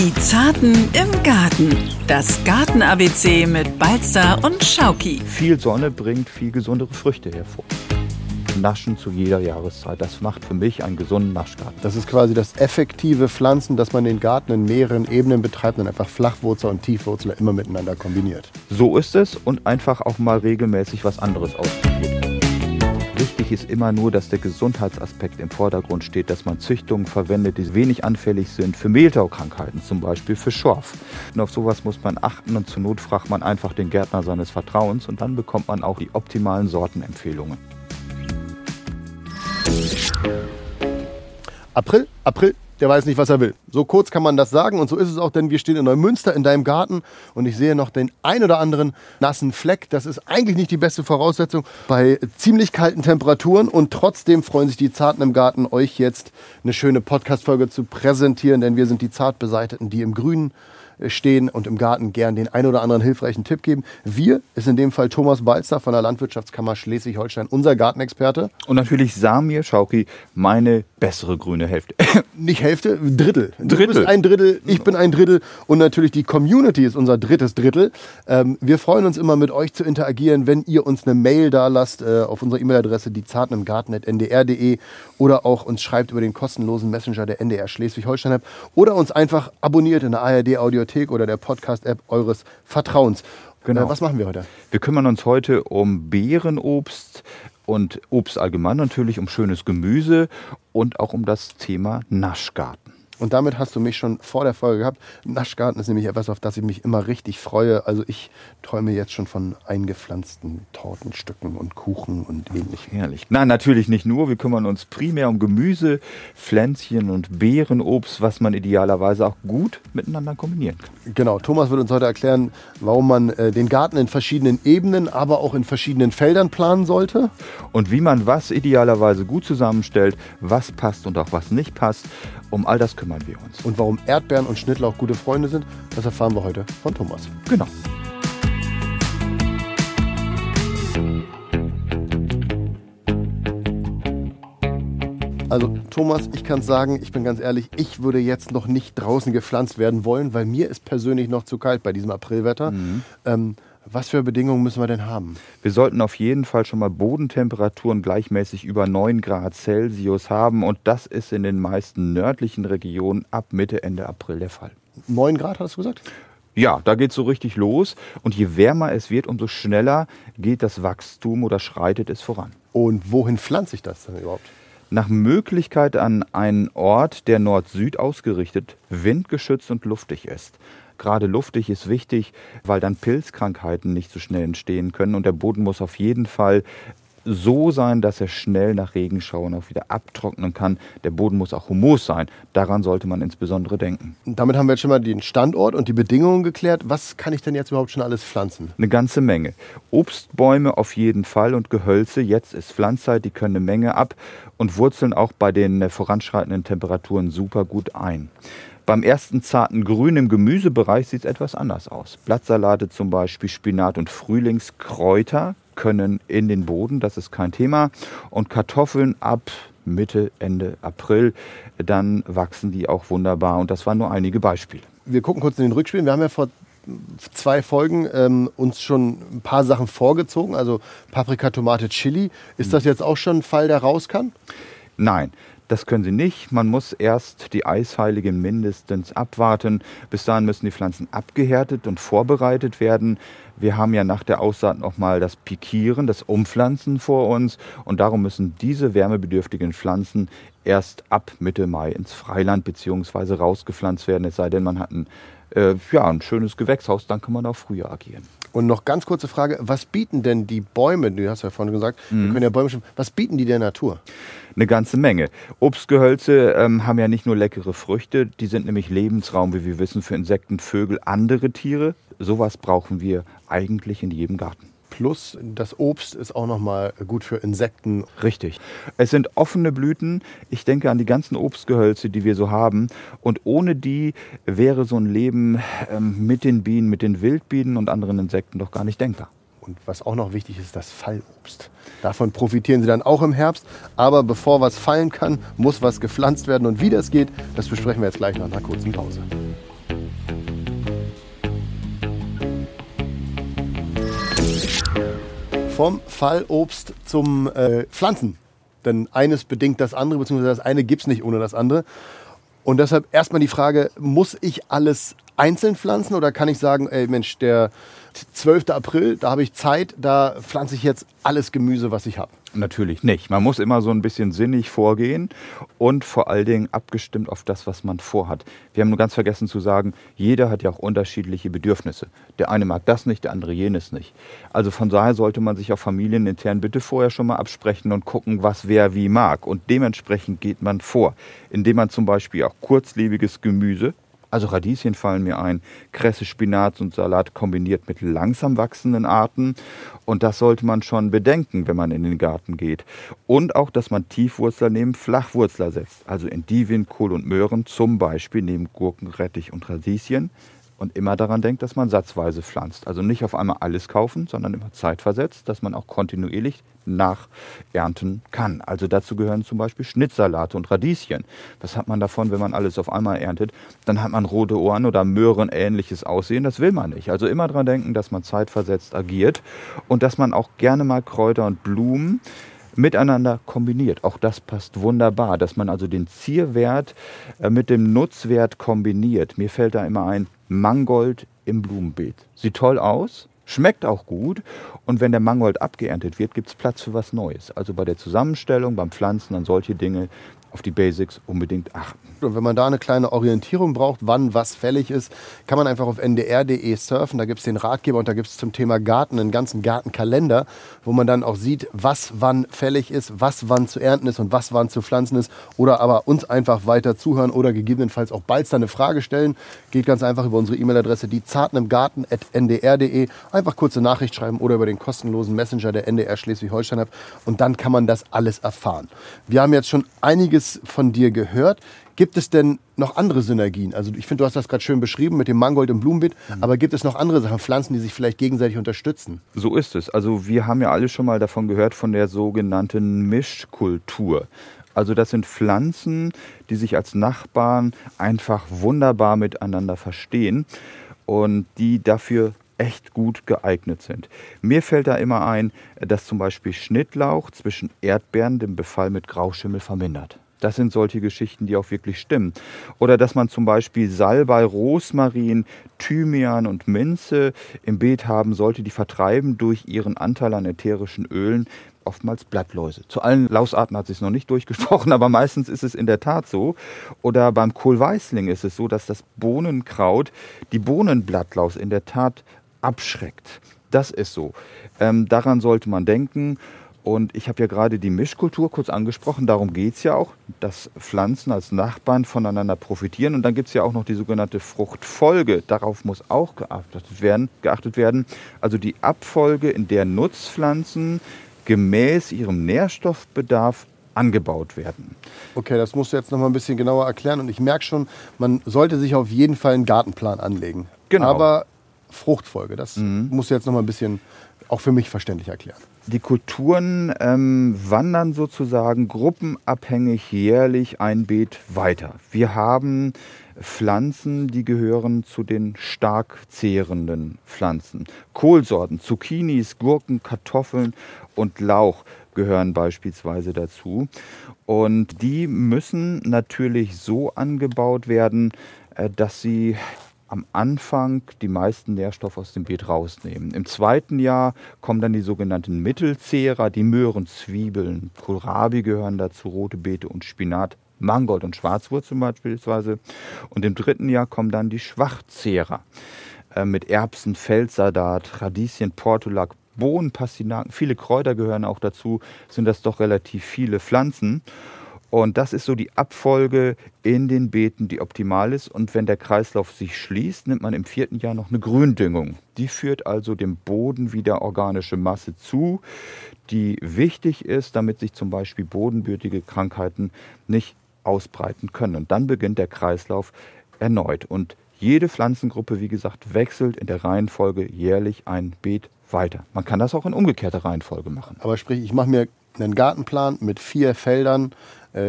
Die Zarten im Garten. Das Garten-ABC mit Balzer und Schauki. Viel Sonne bringt viel gesundere Früchte hervor. Naschen zu jeder Jahreszeit. Das macht für mich einen gesunden Naschgarten. Das ist quasi das effektive Pflanzen, dass man den Garten in mehreren Ebenen betreibt und einfach Flachwurzel und Tiefwurzel immer miteinander kombiniert. So ist es und einfach auch mal regelmäßig was anderes ausprobiert. Wichtig ist immer nur, dass der Gesundheitsaspekt im Vordergrund steht, dass man Züchtungen verwendet, die wenig anfällig sind für Mehltaukrankheiten, zum Beispiel für Schorf. Und auf sowas muss man achten und zur Not fragt man einfach den Gärtner seines Vertrauens und dann bekommt man auch die optimalen Sortenempfehlungen. April, April, der weiß nicht, was er will. So kurz kann man das sagen und so ist es auch, denn wir stehen in Neumünster in deinem Garten und ich sehe noch den ein oder anderen nassen Fleck. Das ist eigentlich nicht die beste Voraussetzung bei ziemlich kalten Temperaturen und trotzdem freuen sich die Zarten im Garten, euch jetzt eine schöne Podcast-Folge zu präsentieren, denn wir sind die Zartbeseiteten, die im Grünen stehen und im Garten gern den ein oder anderen hilfreichen Tipp geben. Wir ist in dem Fall Thomas Balzer von der Landwirtschaftskammer Schleswig-Holstein, unser Gartenexperte. Und natürlich Samir Schauki, meine bessere grüne Hälfte. Nicht Hälfte, Drittel. Du Drittel. bist ein Drittel, ich bin ein Drittel und natürlich die Community ist unser drittes Drittel. Ähm, wir freuen uns immer mit euch zu interagieren, wenn ihr uns eine Mail da lasst äh, auf unserer E-Mail-Adresse diezartenimgarten.ndr.de oder auch uns schreibt über den kostenlosen Messenger der NDR Schleswig-Holstein-App oder uns einfach abonniert in der ARD-Audiothek oder der Podcast-App eures Vertrauens. Genau. Äh, was machen wir heute? Wir kümmern uns heute um Beerenobst und Obst allgemein natürlich, um schönes Gemüse und auch um das Thema Naschgarten. Und damit hast du mich schon vor der Folge gehabt. Naschgarten ist nämlich etwas, auf das ich mich immer richtig freue. Also ich träume jetzt schon von eingepflanzten Tortenstücken und Kuchen und ähnlichem. Herrlich. Nein, natürlich nicht nur. Wir kümmern uns primär um Gemüse, Pflänzchen und Beerenobst, was man idealerweise auch gut miteinander kombinieren kann. Genau, Thomas wird uns heute erklären, warum man äh, den Garten in verschiedenen Ebenen, aber auch in verschiedenen Feldern planen sollte. Und wie man was idealerweise gut zusammenstellt, was passt und auch was nicht passt, um all das kümmern wir uns. Und warum Erdbeeren und Schnittlauch gute Freunde sind, das erfahren wir heute von Thomas. Genau. Also Thomas, ich kann sagen, ich bin ganz ehrlich, ich würde jetzt noch nicht draußen gepflanzt werden wollen, weil mir ist persönlich noch zu kalt bei diesem Aprilwetter. Ähm, was für Bedingungen müssen wir denn haben? Wir sollten auf jeden Fall schon mal Bodentemperaturen gleichmäßig über 9 Grad Celsius haben und das ist in den meisten nördlichen Regionen ab Mitte, Ende April der Fall. 9 Grad, hast du gesagt? Ja, da geht es so richtig los und je wärmer es wird, umso schneller geht das Wachstum oder schreitet es voran. Und wohin pflanze ich das denn überhaupt? Nach Möglichkeit an einen Ort, der Nord-Süd ausgerichtet, windgeschützt und luftig ist. Gerade luftig ist wichtig, weil dann Pilzkrankheiten nicht so schnell entstehen können und der Boden muss auf jeden Fall so sein, dass er schnell nach Regenschauern auch wieder abtrocknen kann. Der Boden muss auch humus sein. Daran sollte man insbesondere denken. Damit haben wir jetzt schon mal den Standort und die Bedingungen geklärt. Was kann ich denn jetzt überhaupt schon alles pflanzen? Eine ganze Menge. Obstbäume auf jeden Fall und Gehölze. Jetzt ist Pflanzzeit, die können eine Menge ab und wurzeln auch bei den äh, voranschreitenden Temperaturen super gut ein. Beim ersten zarten Grün im Gemüsebereich sieht es etwas anders aus. Blattsalate zum Beispiel, Spinat und Frühlingskräuter können in den Boden, das ist kein Thema. Und Kartoffeln ab Mitte, Ende April, dann wachsen die auch wunderbar. Und das waren nur einige Beispiele. Wir gucken kurz in den Rückspielen. Wir haben ja vor zwei Folgen ähm, uns schon ein paar Sachen vorgezogen, also Paprika, Tomate, Chili. Ist das jetzt auch schon ein Fall, der raus kann? Nein, das können sie nicht. Man muss erst die Eisheilige mindestens abwarten. Bis dahin müssen die Pflanzen abgehärtet und vorbereitet werden. Wir haben ja nach der Aussaat nochmal das Pikieren, das Umpflanzen vor uns. Und darum müssen diese wärmebedürftigen Pflanzen erst ab Mitte Mai ins Freiland bzw. rausgepflanzt werden. Es sei denn, man hat ein, äh, ja, ein schönes Gewächshaus, dann kann man auch früher agieren. Und noch ganz kurze Frage, was bieten denn die Bäume, du hast ja vorhin gesagt, wir können ja Bäume schon, was bieten die der Natur? eine ganze Menge. Obstgehölze ähm, haben ja nicht nur leckere Früchte, die sind nämlich Lebensraum, wie wir wissen, für Insekten, Vögel, andere Tiere. Sowas brauchen wir eigentlich in jedem Garten. Plus das Obst ist auch nochmal gut für Insekten. Richtig. Es sind offene Blüten. Ich denke an die ganzen Obstgehölze, die wir so haben. Und ohne die wäre so ein Leben ähm, mit den Bienen, mit den Wildbienen und anderen Insekten doch gar nicht denkbar. Und was auch noch wichtig ist, das Fallobst. Davon profitieren sie dann auch im Herbst. Aber bevor was fallen kann, muss was gepflanzt werden. Und wie das geht, das besprechen wir jetzt gleich nach einer kurzen Pause. Vom Fallobst zum äh, Pflanzen. Denn eines bedingt das andere, beziehungsweise das eine gibt es nicht ohne das andere. Und deshalb erstmal die Frage, muss ich alles einzeln pflanzen oder kann ich sagen, ey Mensch, der 12. April, da habe ich Zeit, da pflanze ich jetzt alles Gemüse, was ich habe? Natürlich nicht. Man muss immer so ein bisschen sinnig vorgehen und vor allen Dingen abgestimmt auf das, was man vorhat. Wir haben ganz vergessen zu sagen, jeder hat ja auch unterschiedliche Bedürfnisse. Der eine mag das nicht, der andere jenes nicht. Also von daher sollte man sich auch familienintern bitte vorher schon mal absprechen und gucken, was wer wie mag. Und dementsprechend geht man vor, indem man zum Beispiel auch kurzlebiges Gemüse also Radieschen fallen mir ein, Kresse, Spinat und Salat kombiniert mit langsam wachsenden Arten. Und das sollte man schon bedenken, wenn man in den Garten geht. Und auch, dass man Tiefwurzler neben Flachwurzler setzt. Also Endivien, Kohl und Möhren zum Beispiel neben Gurken, Rettich und Radieschen und immer daran denkt, dass man satzweise pflanzt. Also nicht auf einmal alles kaufen, sondern immer zeitversetzt, dass man auch kontinuierlich nachernten kann. Also dazu gehören zum Beispiel Schnittsalate und Radieschen. Was hat man davon, wenn man alles auf einmal erntet? Dann hat man rote Ohren oder Möhren ähnliches Aussehen. Das will man nicht. Also immer daran denken, dass man zeitversetzt agiert und dass man auch gerne mal Kräuter und Blumen miteinander kombiniert. Auch das passt wunderbar, dass man also den Zierwert äh, mit dem Nutzwert kombiniert. Mir fällt da immer ein, Mangold im Blumenbeet. Sieht toll aus, schmeckt auch gut und wenn der Mangold abgeerntet wird, gibt es Platz für was Neues. Also bei der Zusammenstellung, beim Pflanzen an solche Dinge auf die Basics unbedingt achten. Und wenn man da eine kleine Orientierung braucht, wann was fällig ist, kann man einfach auf ndr.de surfen. Da gibt es den Ratgeber und da gibt es zum Thema Garten einen ganzen Gartenkalender, wo man dann auch sieht, was wann fällig ist, was wann zu ernten ist und was wann zu pflanzen ist. Oder aber uns einfach weiter zuhören oder gegebenenfalls auch bald eine Frage stellen. Geht ganz einfach über unsere E-Mail-Adresse, die zartenimgarten.ndr.de. Einfach kurze Nachricht schreiben oder über den kostenlosen Messenger der NDR Schleswig-Holstein. Und dann kann man das alles erfahren. Wir haben jetzt schon einiges von dir gehört. Gibt es denn noch andere Synergien? Also ich finde, du hast das gerade schön beschrieben mit dem Mangold im Blumenbeet, mhm. aber gibt es noch andere Sachen, Pflanzen, die sich vielleicht gegenseitig unterstützen? So ist es. Also wir haben ja alle schon mal davon gehört von der sogenannten Mischkultur. Also das sind Pflanzen, die sich als Nachbarn einfach wunderbar miteinander verstehen und die dafür echt gut geeignet sind. Mir fällt da immer ein, dass zum Beispiel Schnittlauch zwischen Erdbeeren den Befall mit Grauschimmel vermindert. Das sind solche Geschichten, die auch wirklich stimmen. Oder dass man zum Beispiel Salbei, Rosmarin, Thymian und Minze im Beet haben sollte, die vertreiben durch ihren Anteil an ätherischen Ölen oftmals Blattläuse. Zu allen Lausarten hat sich noch nicht durchgesprochen, aber meistens ist es in der Tat so. Oder beim Kohlweißling ist es so, dass das Bohnenkraut die Bohnenblattlaus in der Tat abschreckt. Das ist so. Ähm, daran sollte man denken. Und ich habe ja gerade die Mischkultur kurz angesprochen, darum geht es ja auch, dass Pflanzen als Nachbarn voneinander profitieren. Und dann gibt es ja auch noch die sogenannte Fruchtfolge. Darauf muss auch geachtet werden, geachtet werden. Also die Abfolge, in der Nutzpflanzen gemäß ihrem Nährstoffbedarf angebaut werden. Okay, das musst du jetzt noch mal ein bisschen genauer erklären. Und ich merke schon, man sollte sich auf jeden Fall einen Gartenplan anlegen. Genau. Aber Fruchtfolge, das mhm. musst du jetzt noch mal ein bisschen auch für mich verständlich erklären. Die Kulturen ähm, wandern sozusagen gruppenabhängig jährlich ein Beet weiter. Wir haben Pflanzen, die gehören zu den stark zehrenden Pflanzen. Kohlsorten, Zucchinis, Gurken, Kartoffeln und Lauch gehören beispielsweise dazu. Und die müssen natürlich so angebaut werden, äh, dass sie am Anfang die meisten Nährstoffe aus dem Beet rausnehmen. Im zweiten Jahr kommen dann die sogenannten Mittelzehrer, die Möhren, Zwiebeln, Kohlrabi gehören dazu, rote Beete und Spinat, Mangold und Schwarzwurzel beispielsweise. Und im dritten Jahr kommen dann die Schwachzehrer äh, mit Erbsen, Feldsalat, Radieschen, Portulak, Bohnen, Pastinaken, viele Kräuter gehören auch dazu, sind das doch relativ viele Pflanzen. Und das ist so die Abfolge in den Beeten, die optimal ist. Und wenn der Kreislauf sich schließt, nimmt man im vierten Jahr noch eine Gründüngung. Die führt also dem Boden wieder organische Masse zu, die wichtig ist, damit sich zum Beispiel bodenbürtige Krankheiten nicht ausbreiten können. Und dann beginnt der Kreislauf erneut. Und jede Pflanzengruppe, wie gesagt, wechselt in der Reihenfolge jährlich ein Beet weiter. Man kann das auch in umgekehrter Reihenfolge machen. Aber sprich, ich mache mir einen Gartenplan mit vier Feldern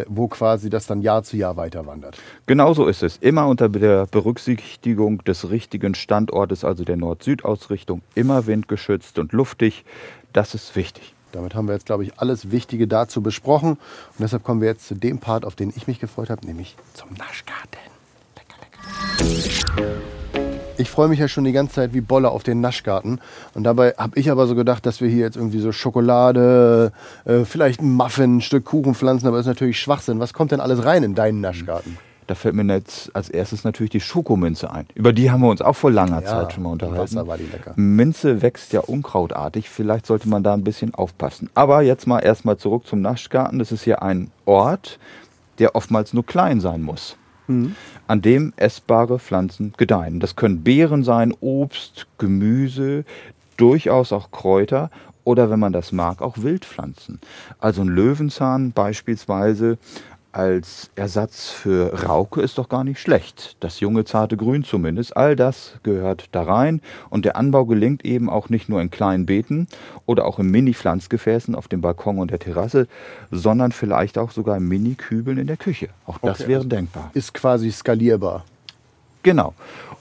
wo quasi das dann Jahr zu Jahr weiter wandert. Genauso ist es. Immer unter der Berücksichtigung des richtigen Standortes, also der Nord-Süd-Ausrichtung, immer windgeschützt und luftig. Das ist wichtig. Damit haben wir jetzt, glaube ich, alles Wichtige dazu besprochen. Und deshalb kommen wir jetzt zu dem Part, auf den ich mich gefreut habe, nämlich zum Naschgarten. Lecker, lecker. Ich freue mich ja schon die ganze Zeit wie Bolle auf den Naschgarten. Und dabei habe ich aber so gedacht, dass wir hier jetzt irgendwie so Schokolade, äh, vielleicht ein Muffin, ein Stück Kuchen pflanzen. Aber das ist natürlich Schwachsinn. Was kommt denn alles rein in deinen Naschgarten? Da fällt mir jetzt als erstes natürlich die Schokomünze ein. Über die haben wir uns auch vor langer Ja, Zeit schon mal unterhalten. Wasser war die lecker. Minze wächst ja unkrautartig. Vielleicht sollte man da ein bisschen aufpassen. Aber jetzt mal erstmal zurück zum Naschgarten. Das ist hier ein Ort, der oftmals nur klein sein muss. An dem essbare Pflanzen gedeihen. Das können Beeren sein, Obst, Gemüse, durchaus auch Kräuter oder wenn man das mag, auch Wildpflanzen. Also ein Löwenzahn beispielsweise als Ersatz für Rauke ist doch gar nicht schlecht. Das junge zarte Grün zumindest, all das gehört da rein und der Anbau gelingt eben auch nicht nur in kleinen Beeten oder auch in Mini-Pflanzgefäßen auf dem Balkon und der Terrasse, sondern vielleicht auch sogar in Mini-Kübeln in der Küche. Auch das Okay, wäre also- denkbar. Ist quasi skalierbar. Genau.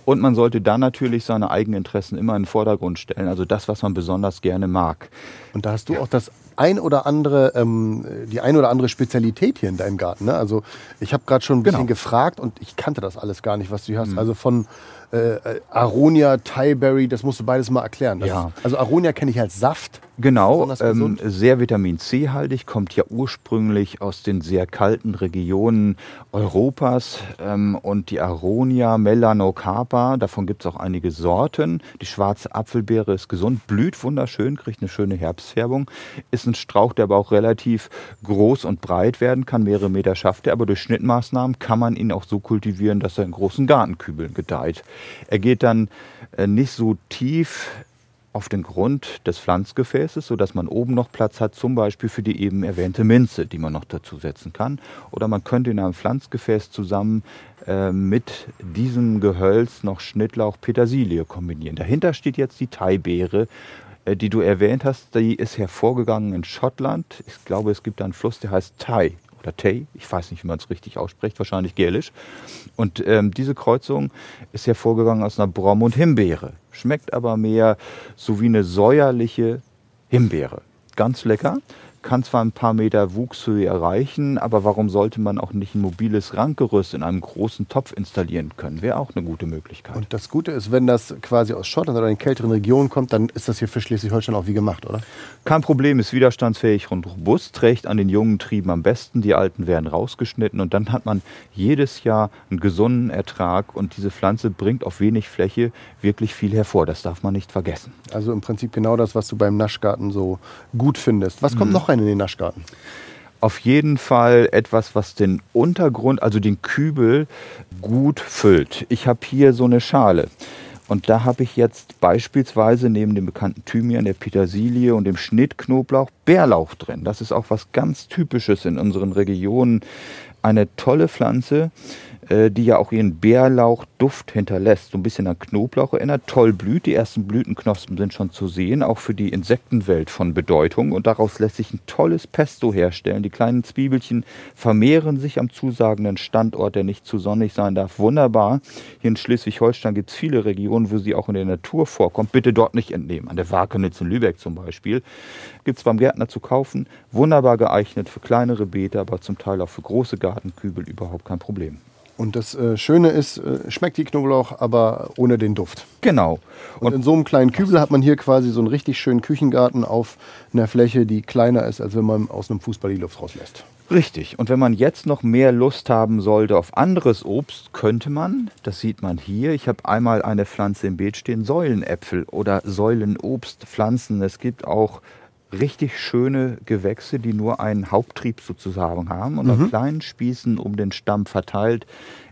Und man sollte dann natürlich seine Eigeninteressen immer in den Vordergrund stellen, also das, was man besonders gerne mag. Und da hast du auch das ein oder andere, ähm, die ein oder andere Spezialität hier in deinem Garten. Ne? Also ich habe gerade schon ein bisschen Genau. gefragt und ich kannte das alles gar nicht, was du hier hast. Also von äh, äh, Aronia, Thaiberry, das musst du beides mal erklären. Das, Ja. Also Aronia kenne ich als Saft. Genau, ähm, sehr Vitamin C-haltig, kommt ja ursprünglich aus den sehr kalten Regionen Europas ähm, und die Aronia melanocarpa, davon gibt es auch einige Sorten. Die schwarze Apfelbeere ist gesund, blüht wunderschön, kriegt eine schöne Herbstfärbung, ist ein Strauch, der aber auch relativ groß und breit werden kann, mehrere Meter schafft er, aber durch Schnittmaßnahmen kann man ihn auch so kultivieren, dass er in großen Gartenkübeln gedeiht. Er geht dann äh, nicht so tief auf den Grund des Pflanzgefäßes, sodass man oben noch Platz hat, zum Beispiel für die eben erwähnte Minze, die man noch dazusetzen kann. Oder man könnte in einem Pflanzgefäß zusammen äh, mit diesem Gehölz noch Schnittlauch Petersilie kombinieren. Dahinter steht jetzt die Thaibeere, äh, die du erwähnt hast. Die ist hervorgegangen in Schottland. Ich glaube, es gibt einen Fluss, der heißt Thai oder Tay, ich weiß nicht, wie man es richtig ausspricht, wahrscheinlich gälisch. Und ähm, diese Kreuzung ist hervorgegangen aus einer Brom- und Himbeere. Schmeckt aber mehr so wie eine säuerliche Himbeere. Ganz lecker. Kann zwar ein paar Meter Wuchshöhe erreichen, aber warum sollte man auch nicht ein mobiles Rankgerüst in einem großen Topf installieren können? Wäre auch eine gute Möglichkeit. Und das Gute ist, wenn das quasi aus Schottland oder in kälteren Regionen kommt, dann ist das hier für Schleswig-Holstein auch wie gemacht, oder? Kein Problem, ist widerstandsfähig und robust, trägt an den jungen Trieben am besten. Die alten werden rausgeschnitten und dann hat man jedes Jahr einen gesunden Ertrag und diese Pflanze bringt auf wenig Fläche wirklich viel hervor. Das darf man nicht vergessen. Also im Prinzip genau das, was du beim Naschgarten so gut findest. Was kommt noch rein in den Naschgarten? Auf jeden Fall etwas, was den Untergrund, also den Kübel, gut füllt. Ich habe hier so eine Schale. Und da habe ich jetzt beispielsweise neben dem bekannten Thymian, der Petersilie und dem Schnittknoblauch Bärlauch drin. Das ist auch was ganz Typisches in unseren Regionen. Eine tolle Pflanze, äh, die ja auch ihren Bärlauchduft hinterlässt. So ein bisschen an Knoblauch erinnert. Toll blüht. Die ersten Blütenknospen sind schon zu sehen, auch für die Insektenwelt von Bedeutung. Und daraus lässt sich ein tolles Pesto herstellen. Die kleinen Zwiebelchen vermehren sich am zusagenden Standort, der nicht zu sonnig sein darf. Wunderbar. Hier in Schleswig-Holstein gibt es viele Regionen, wo sie auch in der Natur vorkommt. Bitte dort nicht entnehmen. An der Wakenitz in Lübeck zum Beispiel. Gibt es beim Gärtner zu kaufen. Wunderbar geeignet für kleinere Beete, aber zum Teil auch für große Gartenkübel überhaupt kein Problem. Und das äh, Schöne ist, äh, schmeckt die Knoblauch, aber ohne den Duft. Genau. Und, in so einem kleinen Kübel hat man hier quasi so einen richtig schönen Küchengarten auf einer Fläche, die kleiner ist, als wenn man aus einem Fußball die Luft rauslässt. Richtig. Und wenn man jetzt noch mehr Lust haben sollte auf anderes Obst, könnte man, das sieht man hier, ich habe einmal eine Pflanze im Beet stehen, Säulenäpfel oder Säulenobstpflanzen. Es gibt auch richtig schöne Gewächse, die nur einen Haupttrieb sozusagen haben und auf kleinen Spießen um den Stamm verteilt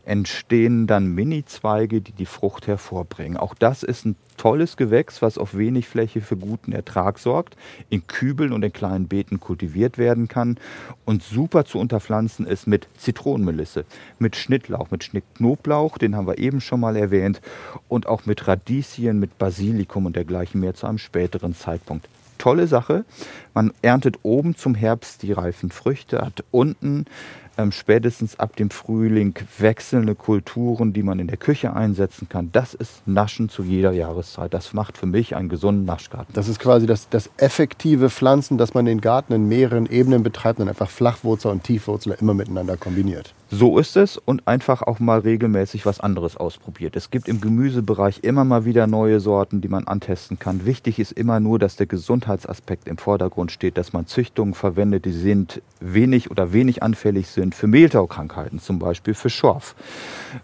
entstehen dann Mini-Zweige, die die Frucht hervorbringen. Auch das ist ein tolles Gewächs, was auf wenig Fläche für guten Ertrag sorgt, in Kübeln und in kleinen Beeten kultiviert werden kann und super zu unterpflanzen ist mit Zitronenmelisse, mit Schnittlauch, mit Schnittknoblauch, den haben wir eben schon mal erwähnt, und auch mit Radieschen, mit Basilikum und dergleichen mehr zu einem späteren Zeitpunkt. Tolle Sache. Man erntet oben zum Herbst die reifen Früchte, hat unten ähm, spätestens ab dem Frühling wechselnde Kulturen, die man in der Küche einsetzen kann. Das ist Naschen zu jeder Jahreszeit. Das macht für mich einen gesunden Naschgarten. Das ist quasi das, das effektive Pflanzen, dass man den Garten in mehreren Ebenen betreibt und einfach Flachwurzel und Tiefwurzel immer miteinander kombiniert. So ist es und einfach auch mal regelmäßig was anderes ausprobiert. Es gibt im Gemüsebereich immer mal wieder neue Sorten, die man antesten kann. Wichtig ist immer nur, dass der Gesundheitsaspekt im Vordergrund steht, dass man Züchtungen verwendet, die sind wenig oder wenig anfällig sind für Mehltaukrankheiten, zum Beispiel für Schorf.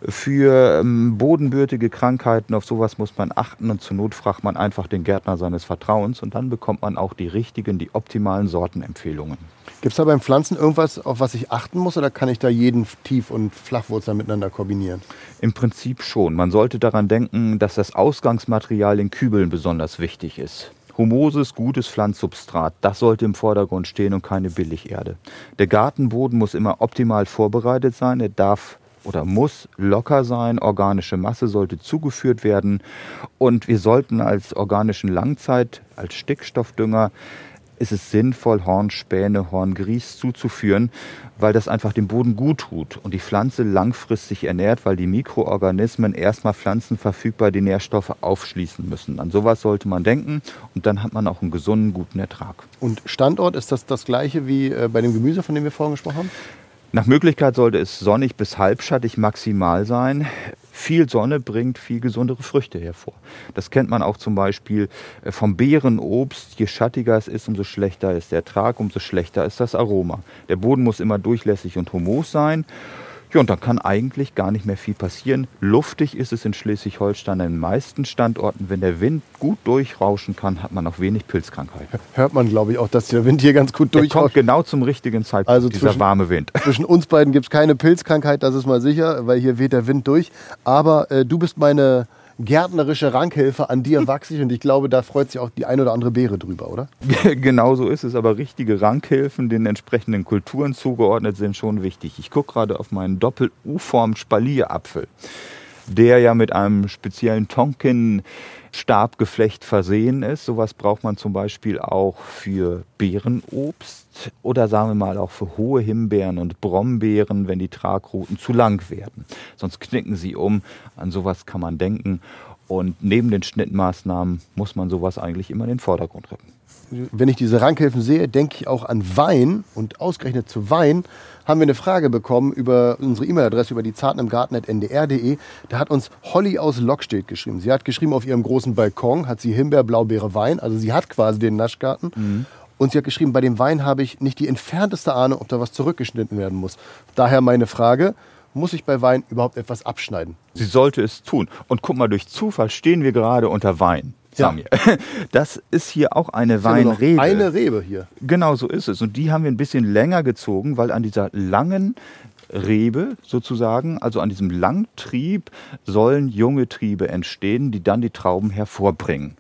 Für ähm, bodenbürtige Krankheiten, auf sowas muss man achten und zur Not fragt man einfach den Gärtner seines Vertrauens und dann bekommt man auch die richtigen, die optimalen Sortenempfehlungen. Gibt es da beim Pflanzen irgendwas, auf was ich achten muss oder kann ich da jeden Tief- und Flachwurzel miteinander kombinieren? Im Prinzip schon. Man sollte daran denken, dass das Ausgangsmaterial in Kübeln besonders wichtig ist. Humoses, gutes Pflanzsubstrat, das sollte im Vordergrund stehen und keine Billigerde. Der Gartenboden muss immer optimal vorbereitet sein. Er darf oder muss locker sein. Organische Masse sollte zugeführt werden. Und wir sollten als organischen Langzeit, als Stickstoffdünger ist es sinnvoll, Hornspäne, Horngries zuzuführen, weil das einfach dem Boden gut tut und die Pflanze langfristig ernährt, weil die Mikroorganismen erstmal pflanzenverfügbar die Nährstoffe aufschließen müssen. An sowas sollte man denken und dann hat man auch einen gesunden, guten Ertrag. Und Standort, ist das das gleiche wie äh, bei dem Gemüse, von dem wir vorhin gesprochen haben? Nach Möglichkeit sollte es sonnig bis halbschattig maximal sein. Viel Sonne bringt viel gesundere Früchte hervor. Das kennt man auch zum Beispiel äh, vom Beerenobst. Je schattiger es ist, umso schlechter ist der Ertrag, umso schlechter ist das Aroma. Der Boden muss immer durchlässig und humos sein. Ja, und dann kann eigentlich gar nicht mehr viel passieren. Luftig ist es in Schleswig-Holstein an den meisten Standorten. Wenn der Wind gut durchrauschen kann, hat man auch wenig Pilzkrankheiten. Hört man, glaube ich, auch, dass der Wind hier ganz gut Der durchrauscht. kommt genau zum richtigen Zeitpunkt, Also dieser zwischen- warme Wind. Zwischen uns beiden gibt es keine Pilzkrankheit, das ist mal sicher, weil hier weht der Wind durch. Aber äh, du bist meine gärtnerische Rankhilfe, an dir wachse ich und ich glaube, da freut sich auch die ein oder andere Beere drüber, oder? genau so ist es, aber richtige Rankhilfen, den entsprechenden Kulturen zugeordnet, sind schon wichtig. Ich gucke gerade auf meinen Doppel-U-Form Spalierapfel, der ja mit einem speziellen Tonkin-Stabgeflecht versehen ist. Sowas braucht man zum Beispiel auch für Beerenobst oder sagen wir mal auch für hohe Himbeeren und Brombeeren, wenn die Tragrouten zu lang werden. Sonst knicken sie um. An sowas kann man denken. Und neben den Schnittmaßnahmen muss man sowas eigentlich immer in den Vordergrund rücken. Wenn ich diese Rankhilfen sehe, denke ich auch an Wein. Und ausgerechnet zu Wein haben wir eine Frage bekommen über unsere E-Mail-Adresse, über die zartenimgarten.ndr.de. Da hat uns Holly aus Lockstedt geschrieben. Sie hat geschrieben, auf ihrem großen Balkon hat sie Himbeer, Blaubeere, Wein. Also sie hat quasi den Naschgarten. Und sie hat geschrieben, bei dem Wein habe ich nicht die entfernteste Ahnung, ob da was zurückgeschnitten werden muss. Daher meine Frage, muss ich bei Wein überhaupt etwas abschneiden? Sie sollte es tun. Und guck mal, durch Zufall stehen wir gerade unter Wein. Ja. Samir. Das ist hier auch eine ja noch Weinrebe. Eine Rebe hier. Genau so ist es. Und die haben wir ein bisschen länger gezogen, weil an dieser langen Rebe sozusagen, also an diesem Langtrieb, sollen junge Triebe entstehen, die dann die Trauben hervorbringen.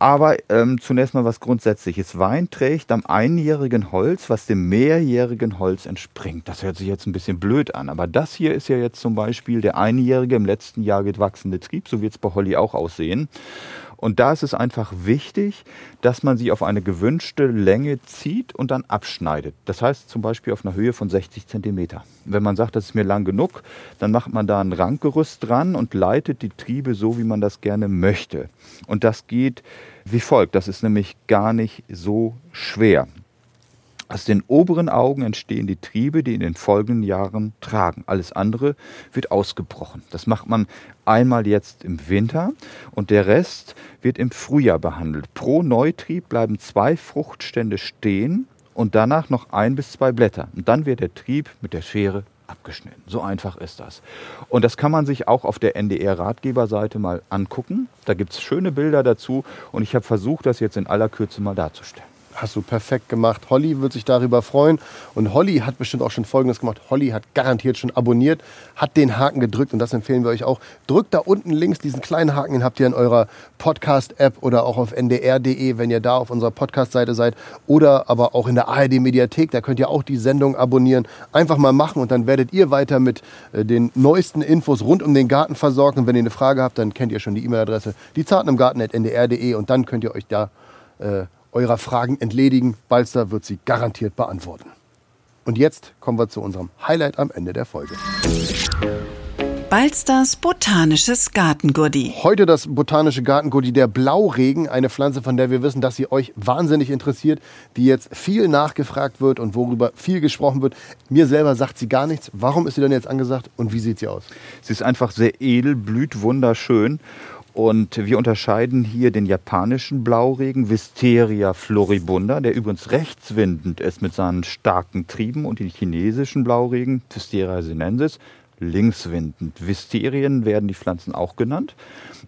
Aber ähm, zunächst mal was Grundsätzliches. Wein trägt am einjährigen Holz, was dem mehrjährigen Holz entspringt. Das hört sich jetzt ein bisschen blöd an, aber das hier ist ja jetzt zum Beispiel der einjährige, im letzten Jahr gewachsene Trieb. So wird es bei Holly auch aussehen. Und da ist es einfach wichtig, dass man sie auf eine gewünschte Länge zieht und dann abschneidet. Das heißt zum Beispiel auf einer Höhe von 60 Zentimeter. Wenn man sagt, das ist mir lang genug, dann macht man da ein Rankgerüst dran und leitet die Triebe so, wie man das gerne möchte. Und das geht wie folgt. Das ist nämlich gar nicht so schwer. Aus den oberen Augen entstehen die Triebe, die in den folgenden Jahren tragen. Alles andere wird ausgebrochen. Das macht man einmal jetzt im Winter und der Rest wird im Frühjahr behandelt. Pro Neutrieb bleiben zwei Fruchtstände stehen und danach noch ein bis zwei Blätter. Und dann wird der Trieb mit der Schere abgeschnitten. So einfach ist das. Und das kann man sich auch auf der NDR-Ratgeberseite mal angucken. Da gibt es schöne Bilder dazu und ich habe versucht, das jetzt in aller Kürze mal darzustellen. Hast du perfekt gemacht. Holly wird sich darüber freuen. Und Holly hat bestimmt auch schon Folgendes gemacht. Holly hat garantiert schon abonniert, hat den Haken gedrückt und das empfehlen wir euch auch. Drückt da unten links diesen kleinen Haken, den habt ihr in eurer Podcast-App oder auch auf ndr.de, wenn ihr da auf unserer Podcast-Seite seid. Oder aber auch in der ARD-Mediathek, da könnt ihr auch die Sendung abonnieren. Einfach mal machen und dann werdet ihr weiter mit äh, den neuesten Infos rund um den Garten versorgt. Und wenn ihr eine Frage habt, dann kennt ihr schon die E-Mail-Adresse, die zartenimgarten.ndr.de und dann könnt ihr euch da äh, eurer Fragen entledigen. Balster wird sie garantiert beantworten. Und jetzt kommen wir zu unserem Highlight am Ende der Folge. Balsters botanisches Gartengurdi. Heute das botanische Gartengurdi der Blauregen, eine Pflanze, von der wir wissen, dass sie euch wahnsinnig interessiert, die jetzt viel nachgefragt wird und worüber viel gesprochen wird. Mir selber sagt sie gar nichts. Warum ist sie denn jetzt angesagt und wie sieht sie aus? Sie ist einfach sehr edel, blüht wunderschön. Und wir unterscheiden hier den japanischen Blauregen Wisteria floribunda, der übrigens rechtswindend ist mit seinen starken Trieben, und den chinesischen Blauregen Wisteria sinensis, linkswindend. Wisterien werden die Pflanzen auch genannt.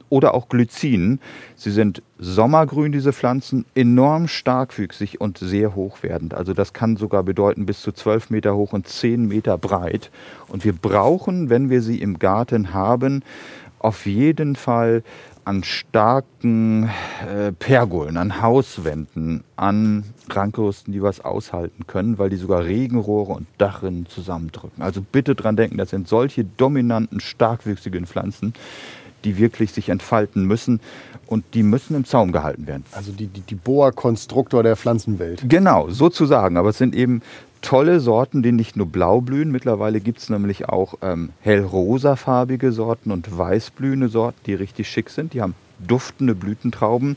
Oder auch Glycinen. Sie sind sommergrün, diese Pflanzen, enorm starkwüchsig und sehr hochwerdend. Also das kann sogar bedeuten bis zu 12 Meter hoch und 10 Meter breit. Und wir brauchen, wenn wir sie im Garten haben, auf jeden Fall an starken äh, Pergolen, an Hauswänden, an Rankrüsten, die was aushalten können, weil die sogar Regenrohre und Dachrinnen zusammendrücken. Also bitte dran denken, das sind solche dominanten, starkwüchsigen Pflanzen, die wirklich sich entfalten müssen und die müssen im Zaum gehalten werden. Also die, die, die Boa-Konstruktor der Pflanzenwelt. Genau, sozusagen. Aber es sind eben tolle Sorten, die nicht nur blau blühen. Mittlerweile gibt es nämlich auch ähm, hellrosafarbige Sorten und weißblühende Sorten, die richtig schick sind. Die haben duftende Blütentrauben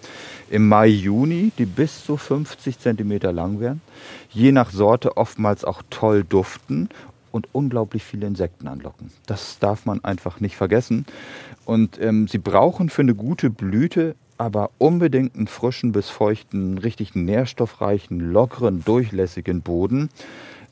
im Mai, Juni, die bis zu 50 cm lang werden. Je nach Sorte oftmals auch toll duften und unglaublich viele Insekten anlocken. Das darf man einfach nicht vergessen. Und ähm, sie brauchen für eine gute Blüte aber unbedingt einen frischen bis feuchten, richtig nährstoffreichen, lockeren, durchlässigen Boden.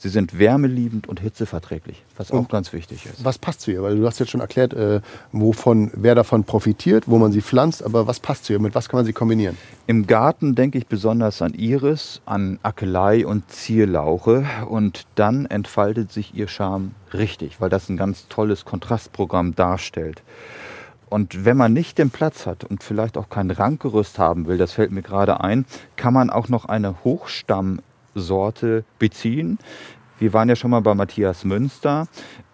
Sie sind wärmeliebend und hitzeverträglich, was auch und ganz wichtig ist. Was passt zu ihr? Weil du hast jetzt schon erklärt, äh, wovon, wer davon profitiert, wo man sie pflanzt, aber was passt zu ihr? Mit was kann man sie kombinieren? Im Garten denke ich besonders an Iris, an Akelei und Zierlauche und dann entfaltet sich ihr Charme richtig, weil das ein ganz tolles Kontrastprogramm darstellt. Und wenn man nicht den Platz hat und vielleicht auch kein Rankgerüst haben will, das fällt mir gerade ein, kann man auch noch eine Hochstammsorte beziehen. Wir waren ja schon mal bei Matthias Münster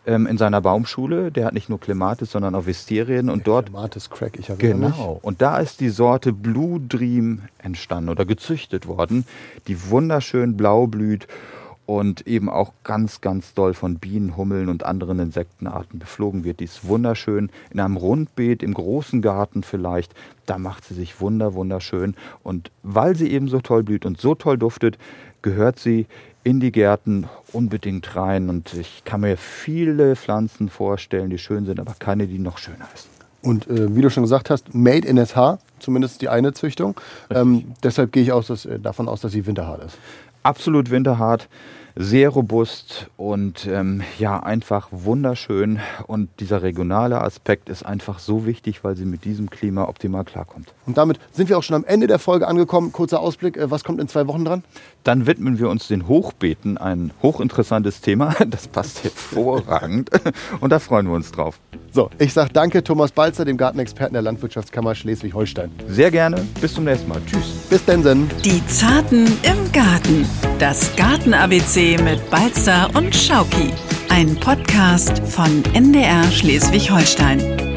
ähm, in seiner Baumschule. Der hat nicht nur Klematis, sondern auch Wisterien. Und dort. Klematis Crack, ich habe Genau. Nicht. Und da ist die Sorte Blue Dream entstanden oder gezüchtet worden, die wunderschön blau blüht und eben auch ganz, ganz doll von Bienen, Hummeln und anderen Insektenarten beflogen wird. Die ist wunderschön in einem Rundbeet, im großen Garten vielleicht. Da macht sie sich wunder, wunderschön. Und weil sie eben so toll blüht und so toll duftet, gehört sie in die Gärten unbedingt rein. Und ich kann mir viele Pflanzen vorstellen, die schön sind, aber keine, die noch schöner ist. Und äh, wie du schon gesagt hast, made in SH, zumindest die eine Züchtung. Ähm, deshalb gehe ich aus, dass, äh, davon aus, dass sie winterhart ist absolut winterhart, sehr robust und ähm, ja, einfach wunderschön. Und dieser regionale Aspekt ist einfach so wichtig, weil sie mit diesem Klima optimal klarkommt. Und damit sind wir auch schon am Ende der Folge angekommen. Kurzer Ausblick, äh, was kommt in zwei Wochen dran? Dann widmen wir uns den Hochbeeten, ein hochinteressantes Thema. Das passt hervorragend und da freuen wir uns drauf. So, ich sage danke Thomas Balzer, dem Gartenexperten der Landwirtschaftskammer Schleswig-Holstein. Sehr gerne. Bis zum nächsten Mal. Tschüss. Bis denn. Die Zarten im Garten. Das Garten-ABC mit Balzer und Schauki. Ein Podcast von NDR Schleswig-Holstein.